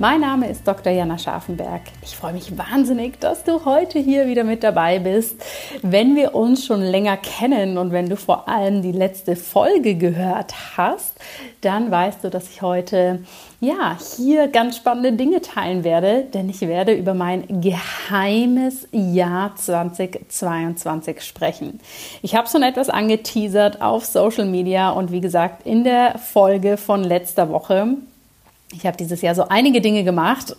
Mein Name ist Dr. Jana Scharfenberg. Ich freue mich wahnsinnig, dass du heute hier wieder mit dabei bist. Wenn wir uns schon länger kennen und wenn du vor allem die letzte Folge gehört hast, dann weißt du, dass ich heute ja, hier ganz spannende Dinge teilen werde, denn ich werde über mein geheimes Jahr 2022 sprechen. Ich habe schon etwas angeteasert auf Social Media und wie gesagt in der Folge von letzter Woche ich habe dieses Jahr so einige Dinge gemacht,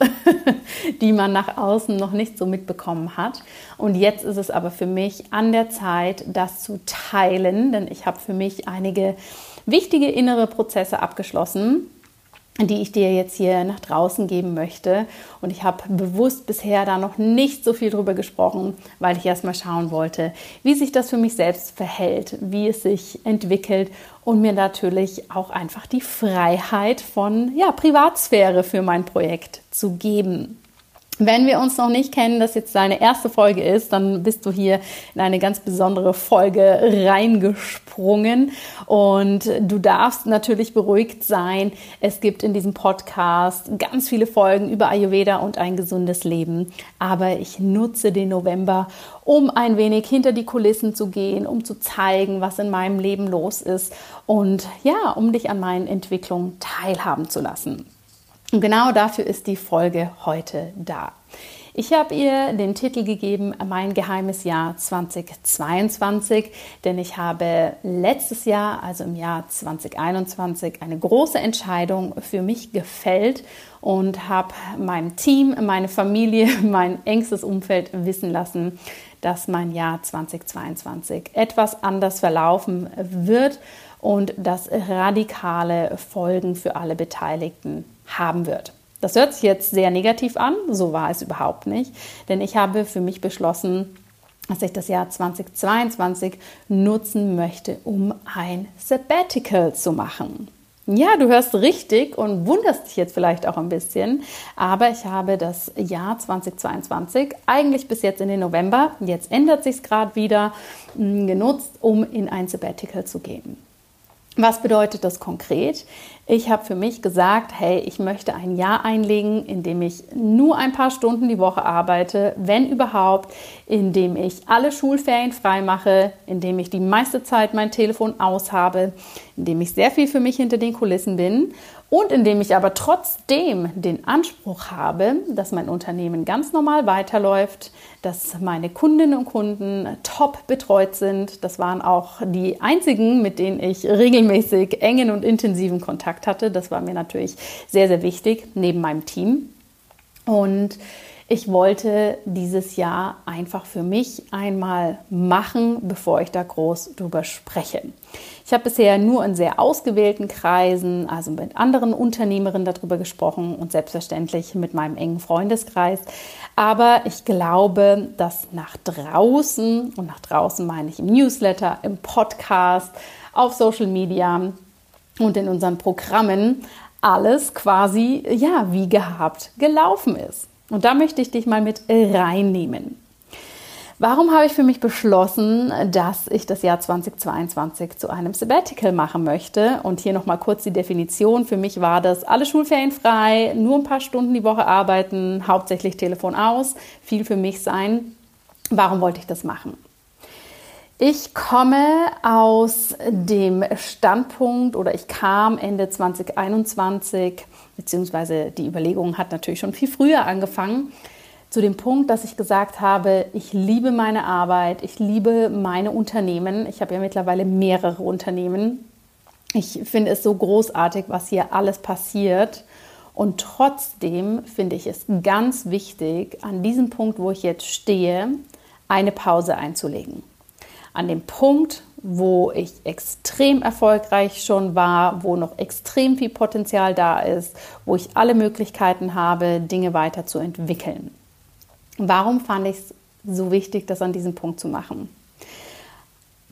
die man nach außen noch nicht so mitbekommen hat. Und jetzt ist es aber für mich an der Zeit, das zu teilen, denn ich habe für mich einige wichtige innere Prozesse abgeschlossen die ich dir jetzt hier nach draußen geben möchte. Und ich habe bewusst bisher da noch nicht so viel drüber gesprochen, weil ich erst mal schauen wollte, wie sich das für mich selbst verhält, wie es sich entwickelt und mir natürlich auch einfach die Freiheit von ja, Privatsphäre für mein Projekt zu geben. Wenn wir uns noch nicht kennen, das jetzt deine erste Folge ist, dann bist du hier in eine ganz besondere Folge reingesprungen und du darfst natürlich beruhigt sein. Es gibt in diesem Podcast ganz viele Folgen über Ayurveda und ein gesundes Leben, aber ich nutze den November, um ein wenig hinter die Kulissen zu gehen, um zu zeigen, was in meinem Leben los ist und ja, um dich an meinen Entwicklungen teilhaben zu lassen. Und genau dafür ist die Folge heute da. Ich habe ihr den Titel gegeben, Mein geheimes Jahr 2022, denn ich habe letztes Jahr, also im Jahr 2021, eine große Entscheidung für mich gefällt und habe meinem Team, meine Familie, mein engstes Umfeld wissen lassen, dass mein Jahr 2022 etwas anders verlaufen wird und dass radikale Folgen für alle Beteiligten haben wird. Das hört sich jetzt sehr negativ an, so war es überhaupt nicht, denn ich habe für mich beschlossen, dass ich das Jahr 2022 nutzen möchte, um ein Sabbatical zu machen. Ja, du hörst richtig und wunderst dich jetzt vielleicht auch ein bisschen, aber ich habe das Jahr 2022 eigentlich bis jetzt in den November, jetzt ändert sich es gerade wieder, genutzt, um in ein Sabbatical zu gehen. Was bedeutet das konkret? Ich habe für mich gesagt, hey, ich möchte ein Jahr einlegen, in dem ich nur ein paar Stunden die Woche arbeite, wenn überhaupt, in dem ich alle Schulferien frei mache, in dem ich die meiste Zeit mein Telefon aus habe, in dem ich sehr viel für mich hinter den Kulissen bin und indem ich aber trotzdem den Anspruch habe, dass mein Unternehmen ganz normal weiterläuft, dass meine Kundinnen und Kunden top betreut sind. Das waren auch die einzigen, mit denen ich regelmäßig engen und intensiven Kontakt hatte. Das war mir natürlich sehr, sehr wichtig neben meinem Team. Und ich wollte dieses Jahr einfach für mich einmal machen, bevor ich da groß drüber spreche. Ich habe bisher nur in sehr ausgewählten Kreisen, also mit anderen Unternehmerinnen darüber gesprochen und selbstverständlich mit meinem engen Freundeskreis. Aber ich glaube, dass nach draußen, und nach draußen meine ich im Newsletter, im Podcast, auf Social Media und in unseren Programmen, alles quasi ja wie gehabt gelaufen ist. Und da möchte ich dich mal mit reinnehmen. Warum habe ich für mich beschlossen, dass ich das Jahr 2022 zu einem Sabbatical machen möchte? Und hier nochmal kurz die Definition. Für mich war das alle Schulferien frei, nur ein paar Stunden die Woche arbeiten, hauptsächlich Telefon aus, viel für mich sein. Warum wollte ich das machen? Ich komme aus dem Standpunkt oder ich kam Ende 2021, beziehungsweise die Überlegung hat natürlich schon viel früher angefangen, zu dem Punkt, dass ich gesagt habe, ich liebe meine Arbeit, ich liebe meine Unternehmen. Ich habe ja mittlerweile mehrere Unternehmen. Ich finde es so großartig, was hier alles passiert. Und trotzdem finde ich es ganz wichtig, an diesem Punkt, wo ich jetzt stehe, eine Pause einzulegen an dem Punkt, wo ich extrem erfolgreich schon war, wo noch extrem viel Potenzial da ist, wo ich alle Möglichkeiten habe, Dinge weiterzuentwickeln. Warum fand ich es so wichtig, das an diesem Punkt zu machen?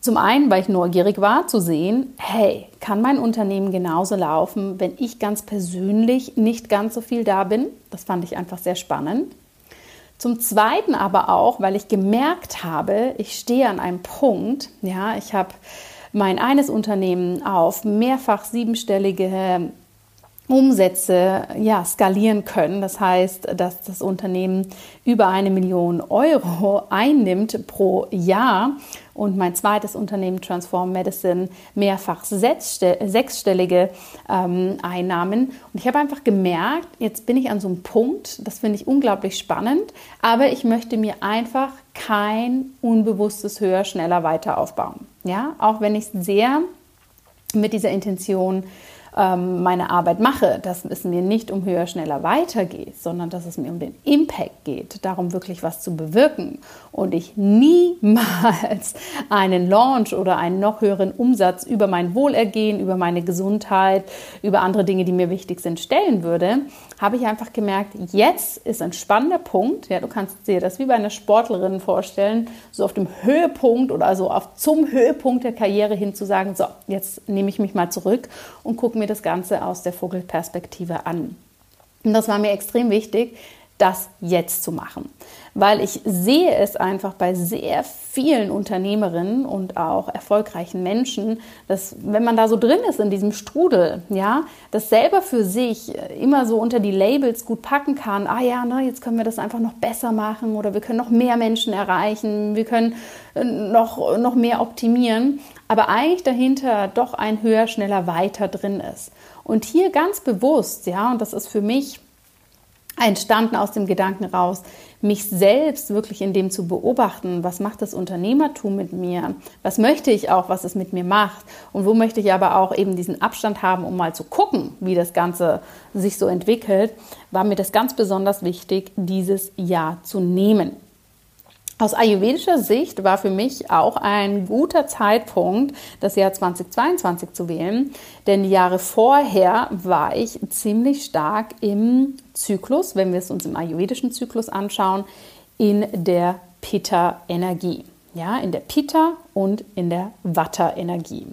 Zum einen, weil ich neugierig war zu sehen, hey, kann mein Unternehmen genauso laufen, wenn ich ganz persönlich nicht ganz so viel da bin? Das fand ich einfach sehr spannend. Zum Zweiten aber auch, weil ich gemerkt habe, ich stehe an einem Punkt, ja, ich habe mein eines Unternehmen auf mehrfach siebenstellige Umsätze ja, skalieren können. Das heißt, dass das Unternehmen über eine Million Euro einnimmt pro Jahr und mein zweites Unternehmen Transform Medicine mehrfach sechsstellige ähm, Einnahmen. Und ich habe einfach gemerkt, jetzt bin ich an so einem Punkt, das finde ich unglaublich spannend, aber ich möchte mir einfach kein unbewusstes höher, schneller weiter aufbauen. Ja, auch wenn ich sehr mit dieser Intention ähm, meine Arbeit mache, dass es mir nicht um höher, schneller weitergeht, sondern dass es mir um den Impact geht, darum wirklich was zu bewirken und ich niemals einen Launch oder einen noch höheren Umsatz über mein Wohlergehen, über meine Gesundheit, über andere Dinge, die mir wichtig sind, stellen würde, habe ich einfach gemerkt, jetzt ist ein spannender Punkt. Ja, du kannst dir das wie bei einer Sportlerin vorstellen, so auf dem Höhepunkt oder so auf zum Höhepunkt der Karriere hin zu sagen, so, jetzt nehme ich mich mal zurück und gucke mir das Ganze aus der Vogelperspektive an. Und das war mir extrem wichtig, das jetzt zu machen. Weil ich sehe es einfach bei sehr vielen Unternehmerinnen und auch erfolgreichen Menschen, dass wenn man da so drin ist in diesem Strudel, ja, das selber für sich immer so unter die Labels gut packen kann, ah ja, ne, jetzt können wir das einfach noch besser machen oder wir können noch mehr Menschen erreichen, wir können äh, noch, noch mehr optimieren, aber eigentlich dahinter doch ein höher, schneller, weiter drin ist. Und hier ganz bewusst, ja, und das ist für mich entstanden aus dem Gedanken raus, mich selbst wirklich in dem zu beobachten, was macht das Unternehmertum mit mir, was möchte ich auch, was es mit mir macht und wo möchte ich aber auch eben diesen Abstand haben, um mal zu gucken, wie das Ganze sich so entwickelt, war mir das ganz besonders wichtig, dieses Jahr zu nehmen. Aus ayurvedischer Sicht war für mich auch ein guter Zeitpunkt, das Jahr 2022 zu wählen, denn die Jahre vorher war ich ziemlich stark im Zyklus, wenn wir es uns im ayurvedischen Zyklus anschauen, in der Pitta-Energie. Ja, in der Pitta und in der Vata-Energie.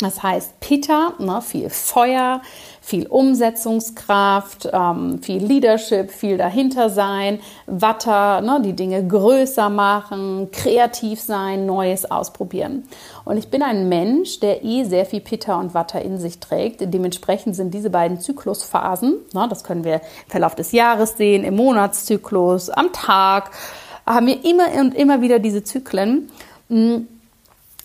Das heißt, Pitta, ne, viel Feuer, viel Umsetzungskraft, ähm, viel Leadership, viel dahinter sein. Watter, ne, die Dinge größer machen, kreativ sein, Neues ausprobieren. Und ich bin ein Mensch, der eh sehr viel Pitta und Watter in sich trägt. Dementsprechend sind diese beiden Zyklusphasen, ne, das können wir im Verlauf des Jahres sehen, im Monatszyklus, am Tag, haben wir immer und immer wieder diese Zyklen. Hm,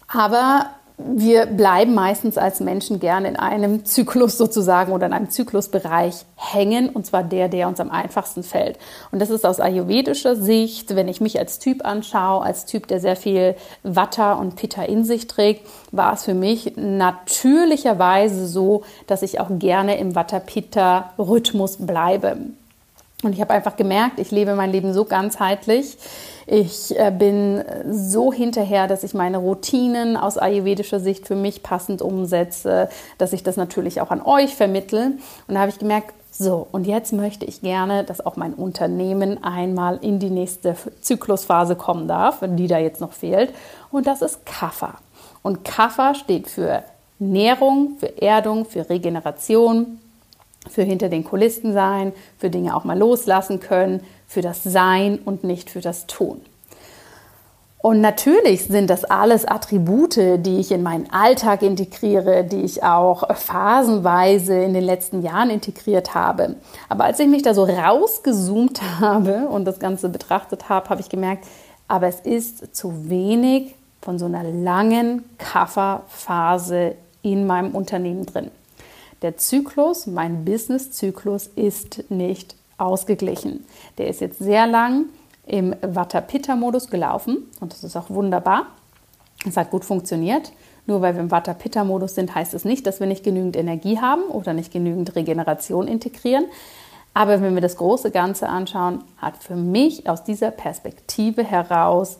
aber wir bleiben meistens als Menschen gerne in einem Zyklus sozusagen oder in einem Zyklusbereich hängen, und zwar der, der uns am einfachsten fällt. Und das ist aus ayurvedischer Sicht, wenn ich mich als Typ anschaue, als Typ, der sehr viel Vata und Pitta in sich trägt, war es für mich natürlicherweise so, dass ich auch gerne im Vata-Pitta-Rhythmus bleibe. Und ich habe einfach gemerkt, ich lebe mein Leben so ganzheitlich. Ich äh, bin so hinterher, dass ich meine Routinen aus ayurvedischer Sicht für mich passend umsetze, dass ich das natürlich auch an euch vermittle. Und da habe ich gemerkt, so, und jetzt möchte ich gerne, dass auch mein Unternehmen einmal in die nächste Zyklusphase kommen darf, die da jetzt noch fehlt. Und das ist Kapha. Und Kapha steht für Nährung, für Erdung, für Regeneration, für hinter den Kulissen sein, für Dinge auch mal loslassen können, für das Sein und nicht für das Tun. Und natürlich sind das alles Attribute, die ich in meinen Alltag integriere, die ich auch phasenweise in den letzten Jahren integriert habe. Aber als ich mich da so rausgezoomt habe und das Ganze betrachtet habe, habe ich gemerkt, aber es ist zu wenig von so einer langen Kafferphase in meinem Unternehmen drin. Der Zyklus, mein Business-Zyklus ist nicht ausgeglichen. Der ist jetzt sehr lang im Vata-Pitta-Modus gelaufen und das ist auch wunderbar. Es hat gut funktioniert. Nur weil wir im Vata-Pitta-Modus sind, heißt es nicht, dass wir nicht genügend Energie haben oder nicht genügend Regeneration integrieren. Aber wenn wir das große Ganze anschauen, hat für mich aus dieser Perspektive heraus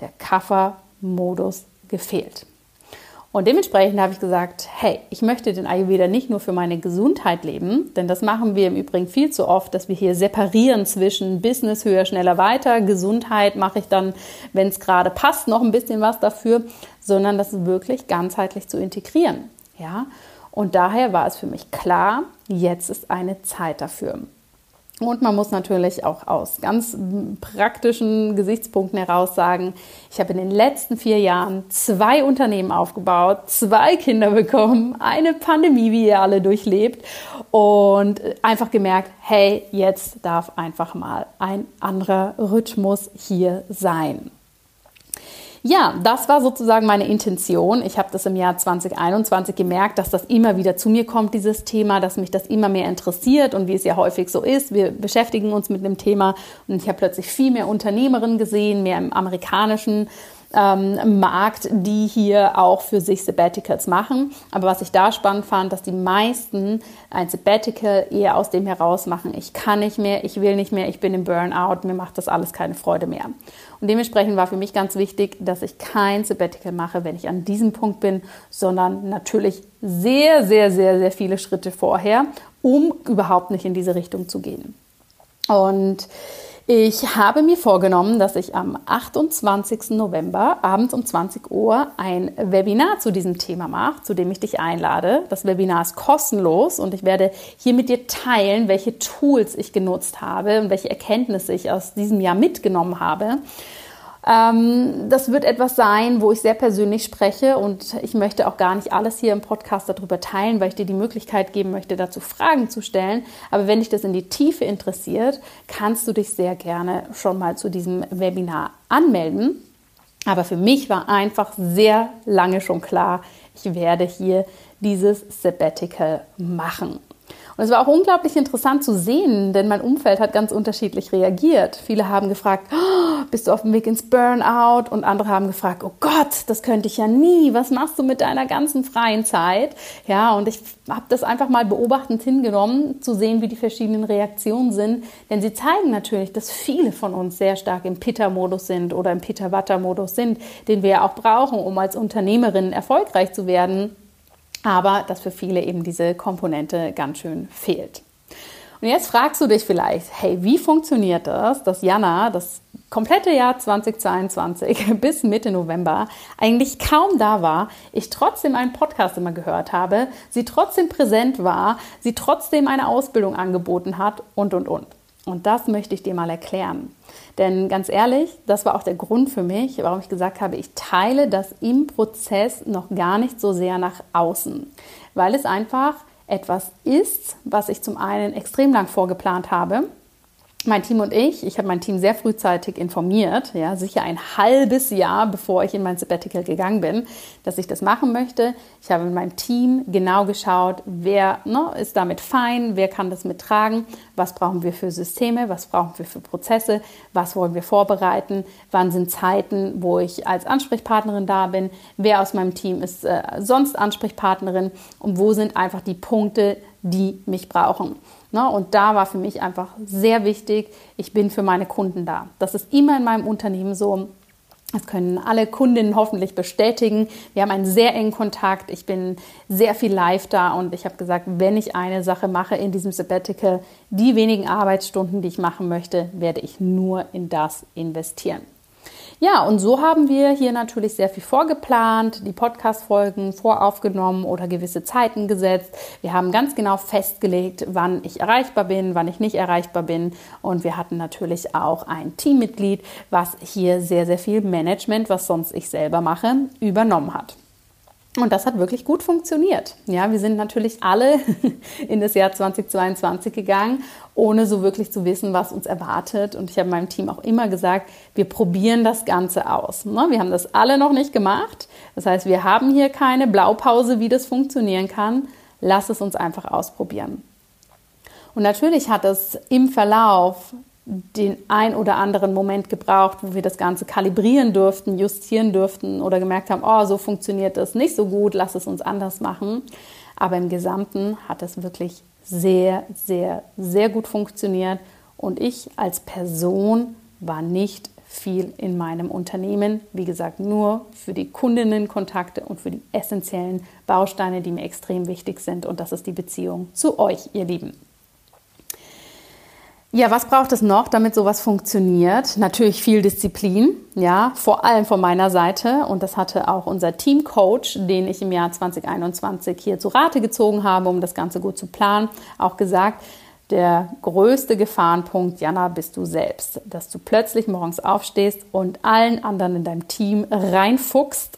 der Kaffer-Modus gefehlt. Und dementsprechend habe ich gesagt, hey, ich möchte den Ayurveda nicht nur für meine Gesundheit leben, denn das machen wir im Übrigen viel zu oft, dass wir hier separieren zwischen Business höher, schneller, weiter, Gesundheit mache ich dann, wenn es gerade passt, noch ein bisschen was dafür, sondern das wirklich ganzheitlich zu integrieren. Ja? Und daher war es für mich klar, jetzt ist eine Zeit dafür. Und man muss natürlich auch aus ganz praktischen Gesichtspunkten heraus sagen, ich habe in den letzten vier Jahren zwei Unternehmen aufgebaut, zwei Kinder bekommen, eine Pandemie, wie ihr alle durchlebt und einfach gemerkt, hey, jetzt darf einfach mal ein anderer Rhythmus hier sein. Ja, das war sozusagen meine Intention. Ich habe das im Jahr 2021 gemerkt, dass das immer wieder zu mir kommt, dieses Thema, dass mich das immer mehr interessiert und wie es ja häufig so ist. Wir beschäftigen uns mit dem Thema und ich habe plötzlich viel mehr Unternehmerinnen gesehen, mehr im amerikanischen ähm, Markt, die hier auch für sich Sabbaticals machen. Aber was ich da spannend fand, dass die meisten ein Sabbatical eher aus dem heraus machen, ich kann nicht mehr, ich will nicht mehr, ich bin im Burnout, mir macht das alles keine Freude mehr. Und dementsprechend war für mich ganz wichtig, dass ich kein Sabbatical mache, wenn ich an diesem Punkt bin, sondern natürlich sehr, sehr, sehr, sehr viele Schritte vorher, um überhaupt nicht in diese Richtung zu gehen. Und ich habe mir vorgenommen, dass ich am 28. November abends um 20 Uhr ein Webinar zu diesem Thema mache, zu dem ich dich einlade. Das Webinar ist kostenlos und ich werde hier mit dir teilen, welche Tools ich genutzt habe und welche Erkenntnisse ich aus diesem Jahr mitgenommen habe. Ähm, das wird etwas sein, wo ich sehr persönlich spreche und ich möchte auch gar nicht alles hier im Podcast darüber teilen, weil ich dir die Möglichkeit geben möchte, dazu Fragen zu stellen. Aber wenn dich das in die Tiefe interessiert, kannst du dich sehr gerne schon mal zu diesem Webinar anmelden. Aber für mich war einfach sehr lange schon klar, ich werde hier dieses Sabbatical machen. Und es war auch unglaublich interessant zu sehen, denn mein Umfeld hat ganz unterschiedlich reagiert. Viele haben gefragt, oh, bist du auf dem Weg ins Burnout? Und andere haben gefragt, oh Gott, das könnte ich ja nie. Was machst du mit deiner ganzen freien Zeit? Ja, und ich habe das einfach mal beobachtend hingenommen, zu sehen, wie die verschiedenen Reaktionen sind. Denn sie zeigen natürlich, dass viele von uns sehr stark im Pitta-Modus sind oder im Pitta-Watter-Modus sind, den wir ja auch brauchen, um als Unternehmerin erfolgreich zu werden aber dass für viele eben diese Komponente ganz schön fehlt. Und jetzt fragst du dich vielleicht, hey, wie funktioniert das, dass Jana das komplette Jahr 2022 bis Mitte November eigentlich kaum da war, ich trotzdem einen Podcast immer gehört habe, sie trotzdem präsent war, sie trotzdem eine Ausbildung angeboten hat und, und, und. Und das möchte ich dir mal erklären. Denn ganz ehrlich, das war auch der Grund für mich, warum ich gesagt habe, ich teile das im Prozess noch gar nicht so sehr nach außen, weil es einfach etwas ist, was ich zum einen extrem lang vorgeplant habe mein Team und ich, ich habe mein Team sehr frühzeitig informiert, ja, sicher ein halbes Jahr bevor ich in mein Sabbatical gegangen bin, dass ich das machen möchte. Ich habe mit meinem Team genau geschaut, wer ne, ist damit fein, wer kann das mittragen, was brauchen wir für Systeme, was brauchen wir für Prozesse, was wollen wir vorbereiten, wann sind Zeiten, wo ich als Ansprechpartnerin da bin, wer aus meinem Team ist äh, sonst Ansprechpartnerin und wo sind einfach die Punkte, die mich brauchen. Ne? Und da war für mich einfach sehr wichtig, ich bin für meine Kunden da. Das ist immer in meinem Unternehmen so. Das können alle Kundinnen hoffentlich bestätigen. Wir haben einen sehr engen Kontakt. Ich bin sehr viel live da und ich habe gesagt, wenn ich eine Sache mache in diesem Sabbatical, die wenigen Arbeitsstunden, die ich machen möchte, werde ich nur in das investieren. Ja, und so haben wir hier natürlich sehr viel vorgeplant, die Podcast-Folgen voraufgenommen oder gewisse Zeiten gesetzt. Wir haben ganz genau festgelegt, wann ich erreichbar bin, wann ich nicht erreichbar bin. Und wir hatten natürlich auch ein Teammitglied, was hier sehr, sehr viel Management, was sonst ich selber mache, übernommen hat. Und das hat wirklich gut funktioniert. Ja, wir sind natürlich alle in das Jahr 2022 gegangen, ohne so wirklich zu wissen, was uns erwartet. Und ich habe meinem Team auch immer gesagt, wir probieren das Ganze aus. Ne? Wir haben das alle noch nicht gemacht. Das heißt, wir haben hier keine Blaupause, wie das funktionieren kann. Lass es uns einfach ausprobieren. Und natürlich hat es im Verlauf den ein oder anderen Moment gebraucht, wo wir das Ganze kalibrieren durften, justieren durften oder gemerkt haben, oh, so funktioniert das nicht so gut, lass es uns anders machen. Aber im Gesamten hat es wirklich sehr, sehr, sehr gut funktioniert und ich als Person war nicht viel in meinem Unternehmen. Wie gesagt, nur für die Kundinnenkontakte und für die essentiellen Bausteine, die mir extrem wichtig sind. Und das ist die Beziehung zu euch, ihr Lieben. Ja, was braucht es noch, damit sowas funktioniert? Natürlich viel Disziplin, ja, vor allem von meiner Seite. Und das hatte auch unser Teamcoach, den ich im Jahr 2021 hier zu Rate gezogen habe, um das Ganze gut zu planen, auch gesagt. der größte Gefahrenpunkt, Jana, bist du selbst. Dass du plötzlich morgens aufstehst und allen anderen in deinem Team reinfuchst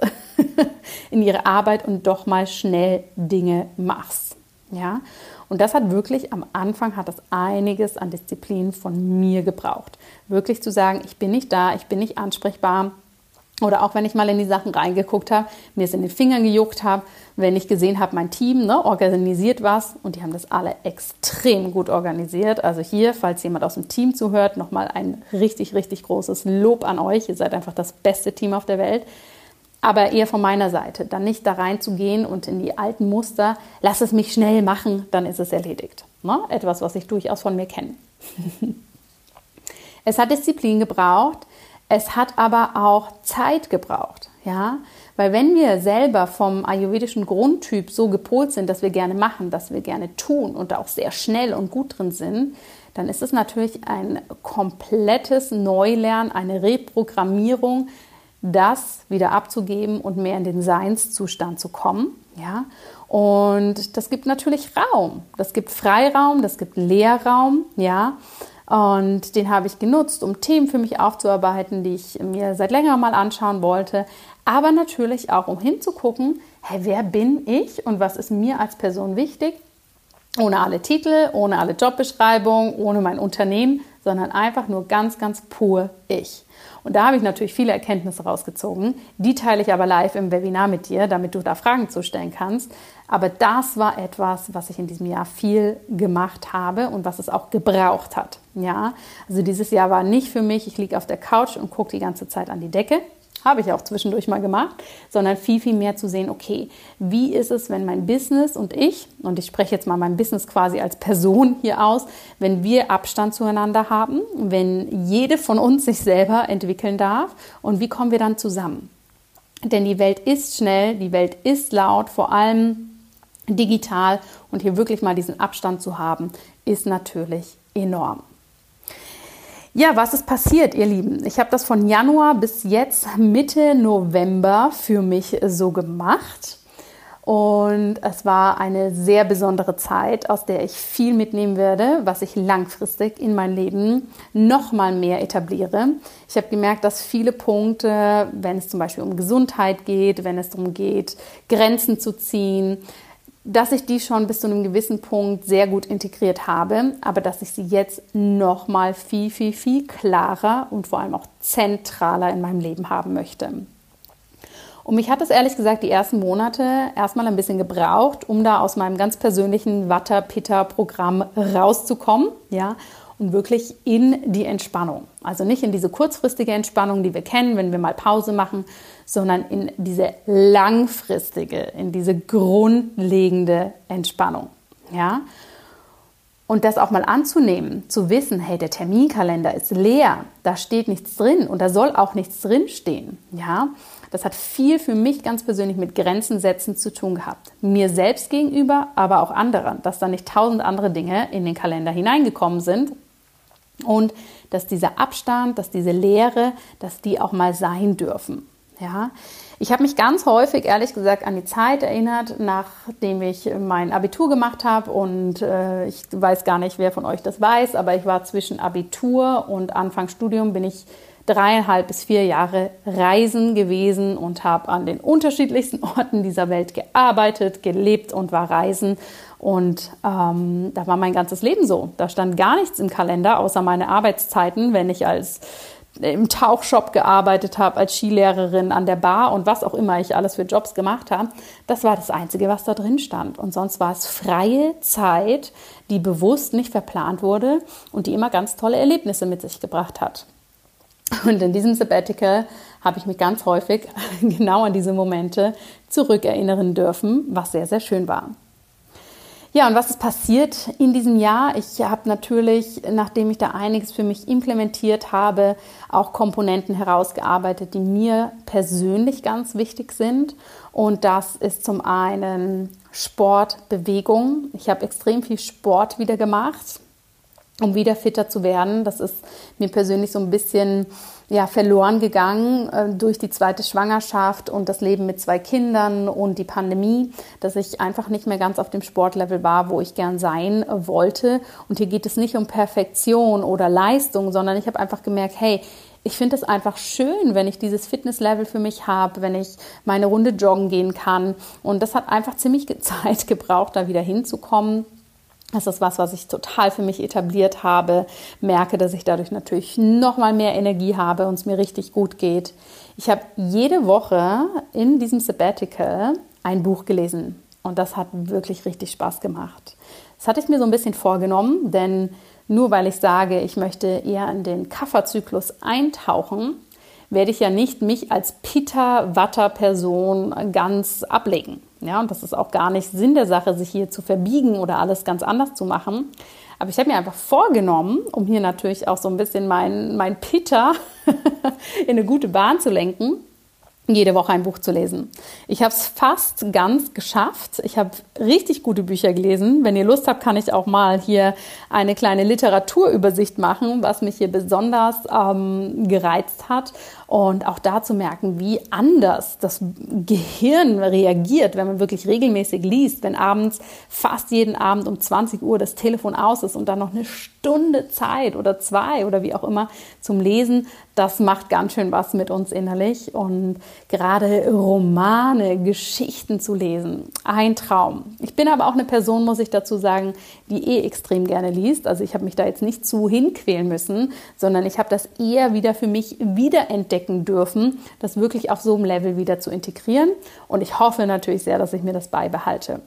in ihre Arbeit und doch mal schnell Dinge machst. Ja, und das hat wirklich am Anfang hat das einiges an Disziplin von mir gebraucht. Wirklich zu sagen, ich bin nicht da, ich bin nicht ansprechbar, oder auch wenn ich mal in die Sachen reingeguckt habe, mir es in den Fingern gejuckt habe, wenn ich gesehen habe, mein Team ne, organisiert was und die haben das alle extrem gut organisiert. Also hier, falls jemand aus dem Team zuhört, nochmal ein richtig, richtig großes Lob an euch. Ihr seid einfach das beste Team auf der Welt. Aber eher von meiner Seite, dann nicht da reinzugehen und in die alten Muster, lass es mich schnell machen, dann ist es erledigt. Ne? Etwas, was ich durchaus von mir kenne. es hat Disziplin gebraucht es hat aber auch Zeit gebraucht, ja, weil wenn wir selber vom ayurvedischen Grundtyp so gepolt sind, dass wir gerne machen, dass wir gerne tun und auch sehr schnell und gut drin sind, dann ist es natürlich ein komplettes Neulernen, eine Reprogrammierung, das wieder abzugeben und mehr in den Seinszustand zu kommen. Ja? Und das gibt natürlich Raum. Das gibt Freiraum, das gibt Leerraum. Ja? Und den habe ich genutzt, um Themen für mich aufzuarbeiten, die ich mir seit längerem mal anschauen wollte. Aber natürlich auch, um hinzugucken, hey, wer bin ich und was ist mir als Person wichtig? Ohne alle Titel, ohne alle Jobbeschreibung, ohne mein Unternehmen, sondern einfach nur ganz, ganz pur ich. Und da habe ich natürlich viele Erkenntnisse rausgezogen. Die teile ich aber live im Webinar mit dir, damit du da Fragen zu stellen kannst. Aber das war etwas, was ich in diesem Jahr viel gemacht habe und was es auch gebraucht hat. Ja, also dieses Jahr war nicht für mich, ich liege auf der Couch und gucke die ganze Zeit an die Decke, habe ich auch zwischendurch mal gemacht, sondern viel, viel mehr zu sehen, okay, wie ist es, wenn mein Business und ich, und ich spreche jetzt mal mein Business quasi als Person hier aus, wenn wir Abstand zueinander haben, wenn jede von uns sich selber entwickeln darf und wie kommen wir dann zusammen? Denn die Welt ist schnell, die Welt ist laut, vor allem digital und hier wirklich mal diesen Abstand zu haben, ist natürlich enorm. Ja, was ist passiert, ihr Lieben? Ich habe das von Januar bis jetzt Mitte November für mich so gemacht. Und es war eine sehr besondere Zeit, aus der ich viel mitnehmen werde, was ich langfristig in mein Leben noch mal mehr etabliere. Ich habe gemerkt, dass viele Punkte, wenn es zum Beispiel um Gesundheit geht, wenn es darum geht, Grenzen zu ziehen, dass ich die schon bis zu einem gewissen Punkt sehr gut integriert habe, aber dass ich sie jetzt noch mal viel, viel, viel klarer und vor allem auch zentraler in meinem Leben haben möchte. Und mich hat es ehrlich gesagt die ersten Monate erstmal ein bisschen gebraucht, um da aus meinem ganz persönlichen Watter-Pitta-Programm rauszukommen, ja, und wirklich in die Entspannung. Also nicht in diese kurzfristige Entspannung, die wir kennen, wenn wir mal Pause machen, sondern in diese langfristige, in diese grundlegende Entspannung. Ja? Und das auch mal anzunehmen, zu wissen, hey, der Terminkalender ist leer, da steht nichts drin und da soll auch nichts drinstehen. Ja? Das hat viel für mich ganz persönlich mit Grenzen setzen zu tun gehabt. Mir selbst gegenüber, aber auch anderen, dass da nicht tausend andere Dinge in den Kalender hineingekommen sind, und dass dieser Abstand, dass diese Leere, dass die auch mal sein dürfen. Ja, ich habe mich ganz häufig, ehrlich gesagt, an die Zeit erinnert, nachdem ich mein Abitur gemacht habe. Und äh, ich weiß gar nicht, wer von euch das weiß, aber ich war zwischen Abitur und Anfang Studium bin ich dreieinhalb bis vier Jahre reisen gewesen und habe an den unterschiedlichsten Orten dieser Welt gearbeitet, gelebt und war reisen. Und ähm, da war mein ganzes Leben so. Da stand gar nichts im Kalender, außer meine Arbeitszeiten, wenn ich als im Tauchshop gearbeitet habe, als Skilehrerin an der Bar und was auch immer ich alles für Jobs gemacht habe. Das war das Einzige, was da drin stand. Und sonst war es freie Zeit, die bewusst nicht verplant wurde und die immer ganz tolle Erlebnisse mit sich gebracht hat. Und in diesem Sabbatical habe ich mich ganz häufig genau an diese Momente zurückerinnern dürfen, was sehr, sehr schön war. Ja, und was ist passiert in diesem Jahr? Ich habe natürlich, nachdem ich da einiges für mich implementiert habe, auch Komponenten herausgearbeitet, die mir persönlich ganz wichtig sind. Und das ist zum einen Sport, Bewegung. Ich habe extrem viel Sport wieder gemacht um wieder fitter zu werden. Das ist mir persönlich so ein bisschen ja, verloren gegangen äh, durch die zweite Schwangerschaft und das Leben mit zwei Kindern und die Pandemie, dass ich einfach nicht mehr ganz auf dem Sportlevel war, wo ich gern sein wollte. Und hier geht es nicht um Perfektion oder Leistung, sondern ich habe einfach gemerkt, hey, ich finde es einfach schön, wenn ich dieses Fitnesslevel für mich habe, wenn ich meine Runde joggen gehen kann. Und das hat einfach ziemlich Zeit gebraucht, da wieder hinzukommen. Das ist was, was ich total für mich etabliert habe. Merke, dass ich dadurch natürlich noch mal mehr Energie habe und es mir richtig gut geht. Ich habe jede Woche in diesem Sabbatical ein Buch gelesen und das hat wirklich richtig Spaß gemacht. Das hatte ich mir so ein bisschen vorgenommen, denn nur weil ich sage, ich möchte eher in den Kafferzyklus eintauchen, werde ich ja nicht mich als Pitta-Watter-Person ganz ablegen. Ja, und das ist auch gar nicht Sinn der Sache, sich hier zu verbiegen oder alles ganz anders zu machen. Aber ich habe mir einfach vorgenommen, um hier natürlich auch so ein bisschen mein, mein Pitta in eine gute Bahn zu lenken, jede Woche ein Buch zu lesen. Ich habe es fast ganz geschafft. Ich habe richtig gute Bücher gelesen. Wenn ihr Lust habt, kann ich auch mal hier eine kleine Literaturübersicht machen, was mich hier besonders ähm, gereizt hat. Und auch da zu merken, wie anders das Gehirn reagiert, wenn man wirklich regelmäßig liest, wenn abends fast jeden Abend um 20 Uhr das Telefon aus ist und dann noch eine Stunde Zeit oder zwei oder wie auch immer zum Lesen, das macht ganz schön was mit uns innerlich. Und gerade Romane, Geschichten zu lesen, ein Traum. Ich bin aber auch eine Person, muss ich dazu sagen, die eh extrem gerne liest. Also ich habe mich da jetzt nicht zu hinquälen müssen, sondern ich habe das eher wieder für mich wiederentdecken dürfen, das wirklich auf so einem Level wieder zu integrieren. Und ich hoffe natürlich sehr, dass ich mir das beibehalte.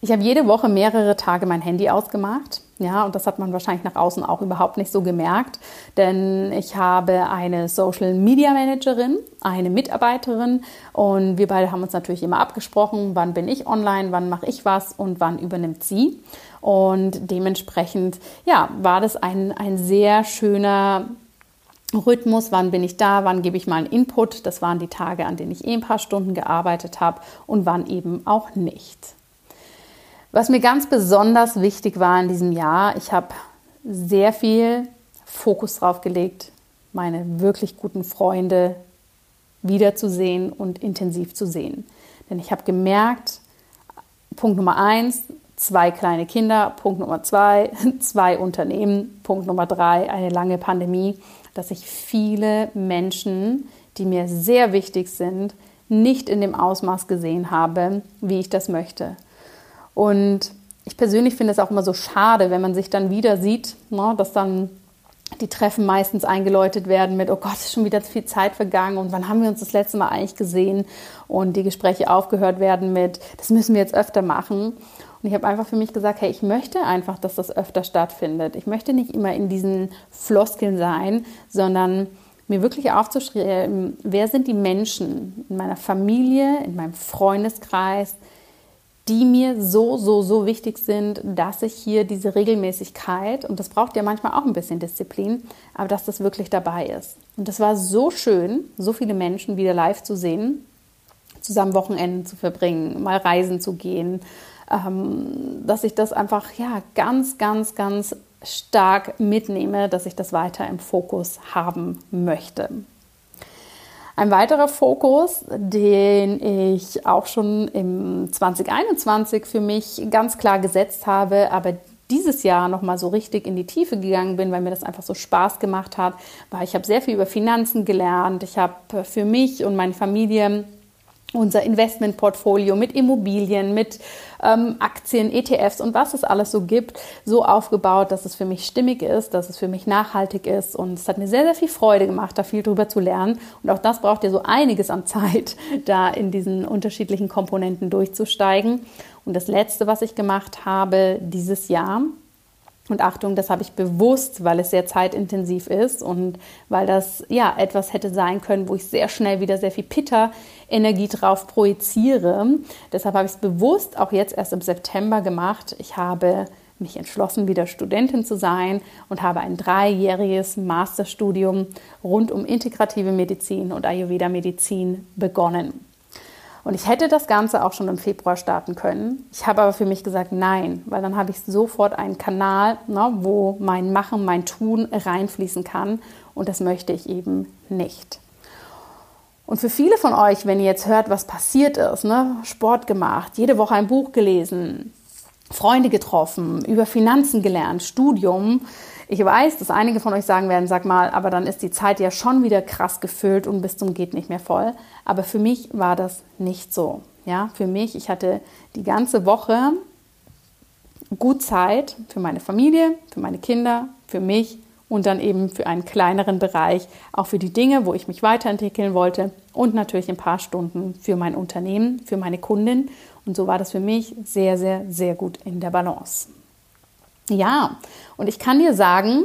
Ich habe jede Woche mehrere Tage mein Handy ausgemacht. Ja, und das hat man wahrscheinlich nach außen auch überhaupt nicht so gemerkt, denn ich habe eine Social Media Managerin, eine Mitarbeiterin und wir beide haben uns natürlich immer abgesprochen, wann bin ich online, wann mache ich was und wann übernimmt sie. Und dementsprechend, ja, war das ein, ein sehr schöner Rhythmus, wann bin ich da, wann gebe ich mal einen Input. Das waren die Tage, an denen ich eh ein paar Stunden gearbeitet habe und wann eben auch nicht. Was mir ganz besonders wichtig war in diesem Jahr, ich habe sehr viel Fokus drauf gelegt, meine wirklich guten Freunde wiederzusehen und intensiv zu sehen. Denn ich habe gemerkt, Punkt Nummer eins, zwei kleine Kinder, Punkt Nummer zwei, zwei Unternehmen, Punkt Nummer drei, eine lange Pandemie, dass ich viele Menschen, die mir sehr wichtig sind, nicht in dem Ausmaß gesehen habe, wie ich das möchte. Und ich persönlich finde es auch immer so schade, wenn man sich dann wieder sieht, ne, dass dann die Treffen meistens eingeläutet werden mit, oh Gott, ist schon wieder viel Zeit vergangen und wann haben wir uns das letzte Mal eigentlich gesehen? Und die Gespräche aufgehört werden mit, das müssen wir jetzt öfter machen. Und ich habe einfach für mich gesagt, hey, ich möchte einfach, dass das öfter stattfindet. Ich möchte nicht immer in diesen Floskeln sein, sondern mir wirklich aufzuschreiben, wer sind die Menschen in meiner Familie, in meinem Freundeskreis, die mir so, so, so wichtig sind, dass ich hier diese Regelmäßigkeit, und das braucht ja manchmal auch ein bisschen Disziplin, aber dass das wirklich dabei ist. Und das war so schön, so viele Menschen wieder live zu sehen, zusammen Wochenenden zu verbringen, mal reisen zu gehen, ähm, dass ich das einfach ja ganz, ganz, ganz stark mitnehme, dass ich das weiter im Fokus haben möchte. Ein weiterer Fokus, den ich auch schon im 2021 für mich ganz klar gesetzt habe, aber dieses Jahr noch mal so richtig in die Tiefe gegangen bin, weil mir das einfach so Spaß gemacht hat, war ich habe sehr viel über Finanzen gelernt. Ich habe für mich und meine Familie unser Investmentportfolio mit Immobilien, mit ähm, Aktien, ETFs und was es alles so gibt, so aufgebaut, dass es für mich stimmig ist, dass es für mich nachhaltig ist. Und es hat mir sehr, sehr viel Freude gemacht, da viel drüber zu lernen. Und auch das braucht ja so einiges an Zeit, da in diesen unterschiedlichen Komponenten durchzusteigen. Und das Letzte, was ich gemacht habe dieses Jahr, und Achtung, das habe ich bewusst, weil es sehr zeitintensiv ist und weil das ja etwas hätte sein können, wo ich sehr schnell wieder sehr viel Pitta-Energie drauf projiziere. Deshalb habe ich es bewusst auch jetzt erst im September gemacht. Ich habe mich entschlossen, wieder Studentin zu sein und habe ein dreijähriges Masterstudium rund um integrative Medizin und Ayurveda-Medizin begonnen. Und ich hätte das Ganze auch schon im Februar starten können. Ich habe aber für mich gesagt, nein, weil dann habe ich sofort einen Kanal, ne, wo mein Machen, mein Tun reinfließen kann. Und das möchte ich eben nicht. Und für viele von euch, wenn ihr jetzt hört, was passiert ist, ne, Sport gemacht, jede Woche ein Buch gelesen, Freunde getroffen, über Finanzen gelernt, Studium, ich weiß, dass einige von euch sagen werden, sag mal, aber dann ist die Zeit ja schon wieder krass gefüllt und bis zum geht nicht mehr voll. Aber für mich war das nicht so. Ja, für mich, ich hatte die ganze Woche gut Zeit für meine Familie, für meine Kinder, für mich und dann eben für einen kleineren Bereich auch für die Dinge, wo ich mich weiterentwickeln wollte und natürlich ein paar Stunden für mein Unternehmen, für meine Kundin. Und so war das für mich sehr, sehr, sehr gut in der Balance. Ja, und ich kann dir sagen,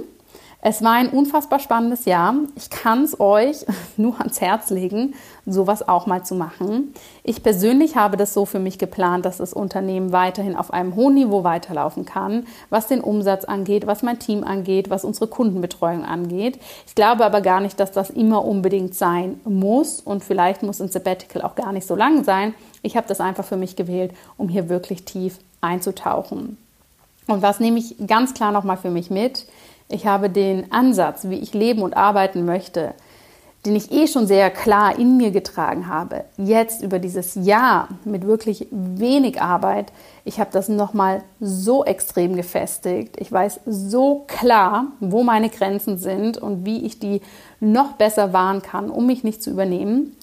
es war ein unfassbar spannendes Jahr. Ich kann es euch nur ans Herz legen, sowas auch mal zu machen. Ich persönlich habe das so für mich geplant, dass das Unternehmen weiterhin auf einem hohen Niveau weiterlaufen kann, was den Umsatz angeht, was mein Team angeht, was unsere Kundenbetreuung angeht. Ich glaube aber gar nicht, dass das immer unbedingt sein muss und vielleicht muss ein Sabbatical auch gar nicht so lang sein. Ich habe das einfach für mich gewählt, um hier wirklich tief einzutauchen. Und was nehme ich ganz klar nochmal für mich mit? Ich habe den Ansatz, wie ich leben und arbeiten möchte, den ich eh schon sehr klar in mir getragen habe, jetzt über dieses Jahr mit wirklich wenig Arbeit, ich habe das nochmal so extrem gefestigt. Ich weiß so klar, wo meine Grenzen sind und wie ich die noch besser wahren kann, um mich nicht zu übernehmen.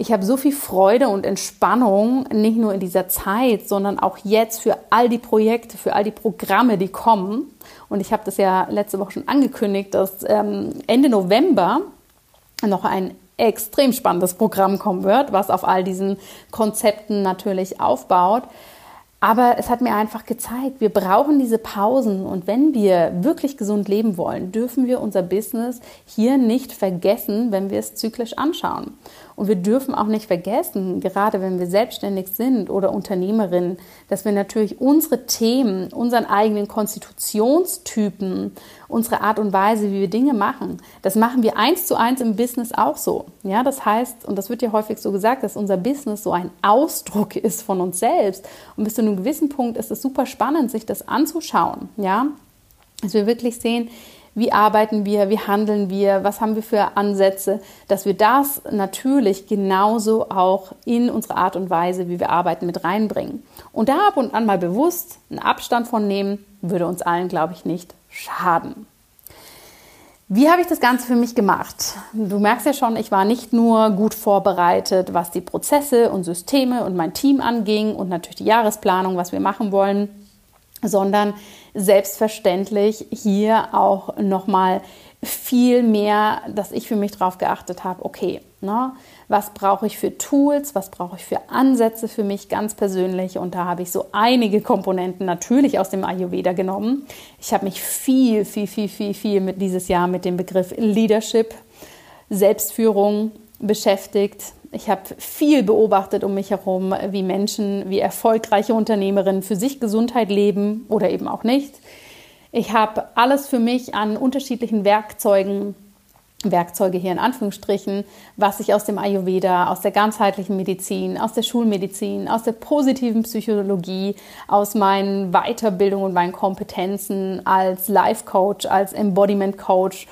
Ich habe so viel Freude und Entspannung, nicht nur in dieser Zeit, sondern auch jetzt für all die Projekte, für all die Programme, die kommen. Und ich habe das ja letzte Woche schon angekündigt, dass ähm, Ende November noch ein extrem spannendes Programm kommen wird, was auf all diesen Konzepten natürlich aufbaut. Aber es hat mir einfach gezeigt, wir brauchen diese Pausen und wenn wir wirklich gesund leben wollen, dürfen wir unser Business hier nicht vergessen, wenn wir es zyklisch anschauen. Und wir dürfen auch nicht vergessen, gerade wenn wir selbstständig sind oder Unternehmerinnen, dass wir natürlich unsere Themen, unseren eigenen Konstitutionstypen, unsere Art und Weise, wie wir Dinge machen, das machen wir eins zu eins im Business auch so. Ja, das heißt, und das wird ja häufig so gesagt, dass unser Business so ein Ausdruck ist von uns selbst. Und bis zu einem gewissen Punkt ist es super spannend, sich das anzuschauen. Ja, dass wir wirklich sehen, wie arbeiten wir, wie handeln wir, was haben wir für Ansätze, dass wir das natürlich genauso auch in unsere Art und Weise, wie wir arbeiten, mit reinbringen. Und da ab und an mal bewusst einen Abstand von nehmen, würde uns allen, glaube ich, nicht schaden. Wie habe ich das Ganze für mich gemacht? Du merkst ja schon, ich war nicht nur gut vorbereitet, was die Prozesse und Systeme und mein Team anging und natürlich die Jahresplanung, was wir machen wollen, sondern selbstverständlich hier auch nochmal viel mehr, dass ich für mich darauf geachtet habe, okay, ne, was brauche ich für Tools, was brauche ich für Ansätze für mich ganz persönlich und da habe ich so einige Komponenten natürlich aus dem Ayurveda genommen. Ich habe mich viel, viel, viel, viel, viel mit dieses Jahr mit dem Begriff Leadership, Selbstführung beschäftigt, ich habe viel beobachtet um mich herum, wie Menschen, wie erfolgreiche Unternehmerinnen für sich Gesundheit leben oder eben auch nicht. Ich habe alles für mich an unterschiedlichen Werkzeugen, Werkzeuge hier in Anführungsstrichen, was ich aus dem Ayurveda, aus der ganzheitlichen Medizin, aus der Schulmedizin, aus der positiven Psychologie, aus meinen Weiterbildungen und meinen Kompetenzen als Life Coach, als Embodiment Coach,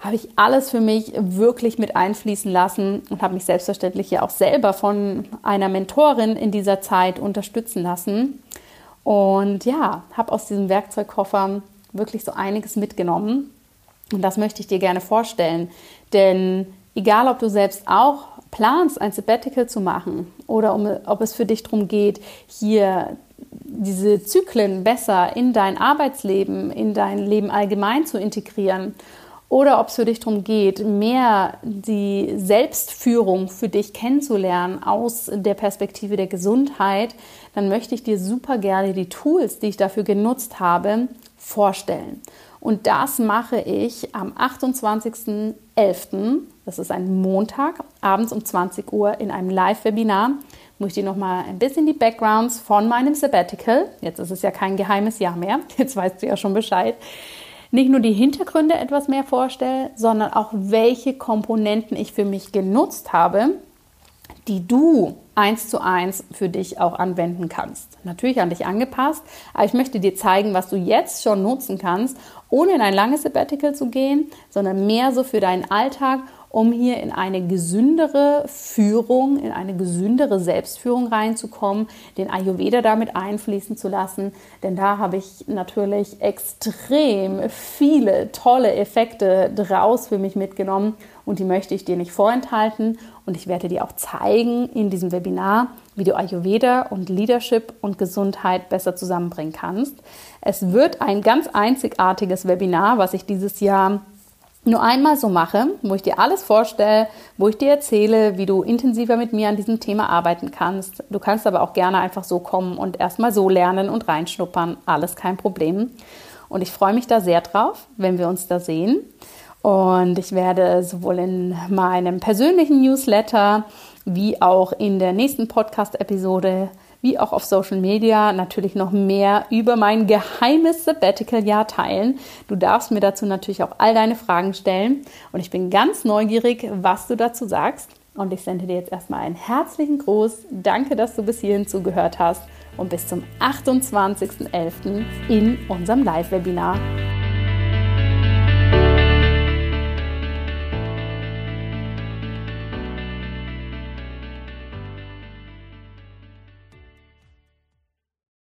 habe ich alles für mich wirklich mit einfließen lassen und habe mich selbstverständlich ja auch selber von einer Mentorin in dieser Zeit unterstützen lassen. Und ja, habe aus diesem Werkzeugkoffer wirklich so einiges mitgenommen. Und das möchte ich dir gerne vorstellen. Denn egal, ob du selbst auch planst, ein Sabbatical zu machen oder um, ob es für dich darum geht, hier diese Zyklen besser in dein Arbeitsleben, in dein Leben allgemein zu integrieren oder ob es für dich darum geht, mehr die Selbstführung für dich kennenzulernen aus der Perspektive der Gesundheit, dann möchte ich dir super gerne die Tools, die ich dafür genutzt habe, vorstellen. Und das mache ich am 28.11., das ist ein Montag, abends um 20 Uhr in einem Live-Webinar, wo ich dir nochmal ein bisschen die Backgrounds von meinem Sabbatical, jetzt ist es ja kein geheimes Jahr mehr, jetzt weißt du ja schon Bescheid, nicht nur die Hintergründe etwas mehr vorstelle, sondern auch welche Komponenten ich für mich genutzt habe, die du eins zu eins für dich auch anwenden kannst. Natürlich an dich angepasst, aber ich möchte dir zeigen, was du jetzt schon nutzen kannst, ohne in ein langes Sabbatical zu gehen, sondern mehr so für deinen Alltag um hier in eine gesündere Führung, in eine gesündere Selbstführung reinzukommen, den Ayurveda damit einfließen zu lassen. Denn da habe ich natürlich extrem viele tolle Effekte draus für mich mitgenommen und die möchte ich dir nicht vorenthalten. Und ich werde dir auch zeigen in diesem Webinar, wie du Ayurveda und Leadership und Gesundheit besser zusammenbringen kannst. Es wird ein ganz einzigartiges Webinar, was ich dieses Jahr nur einmal so mache, wo ich dir alles vorstelle, wo ich dir erzähle, wie du intensiver mit mir an diesem Thema arbeiten kannst. Du kannst aber auch gerne einfach so kommen und erstmal so lernen und reinschnuppern. Alles kein Problem. Und ich freue mich da sehr drauf, wenn wir uns da sehen. Und ich werde sowohl in meinem persönlichen Newsletter wie auch in der nächsten Podcast-Episode wie auch auf Social Media natürlich noch mehr über mein geheimes Sabbatical-Jahr teilen. Du darfst mir dazu natürlich auch all deine Fragen stellen und ich bin ganz neugierig, was du dazu sagst. Und ich sende dir jetzt erstmal einen herzlichen Gruß. Danke, dass du bis hierhin zugehört hast und bis zum 28.11. in unserem Live-Webinar.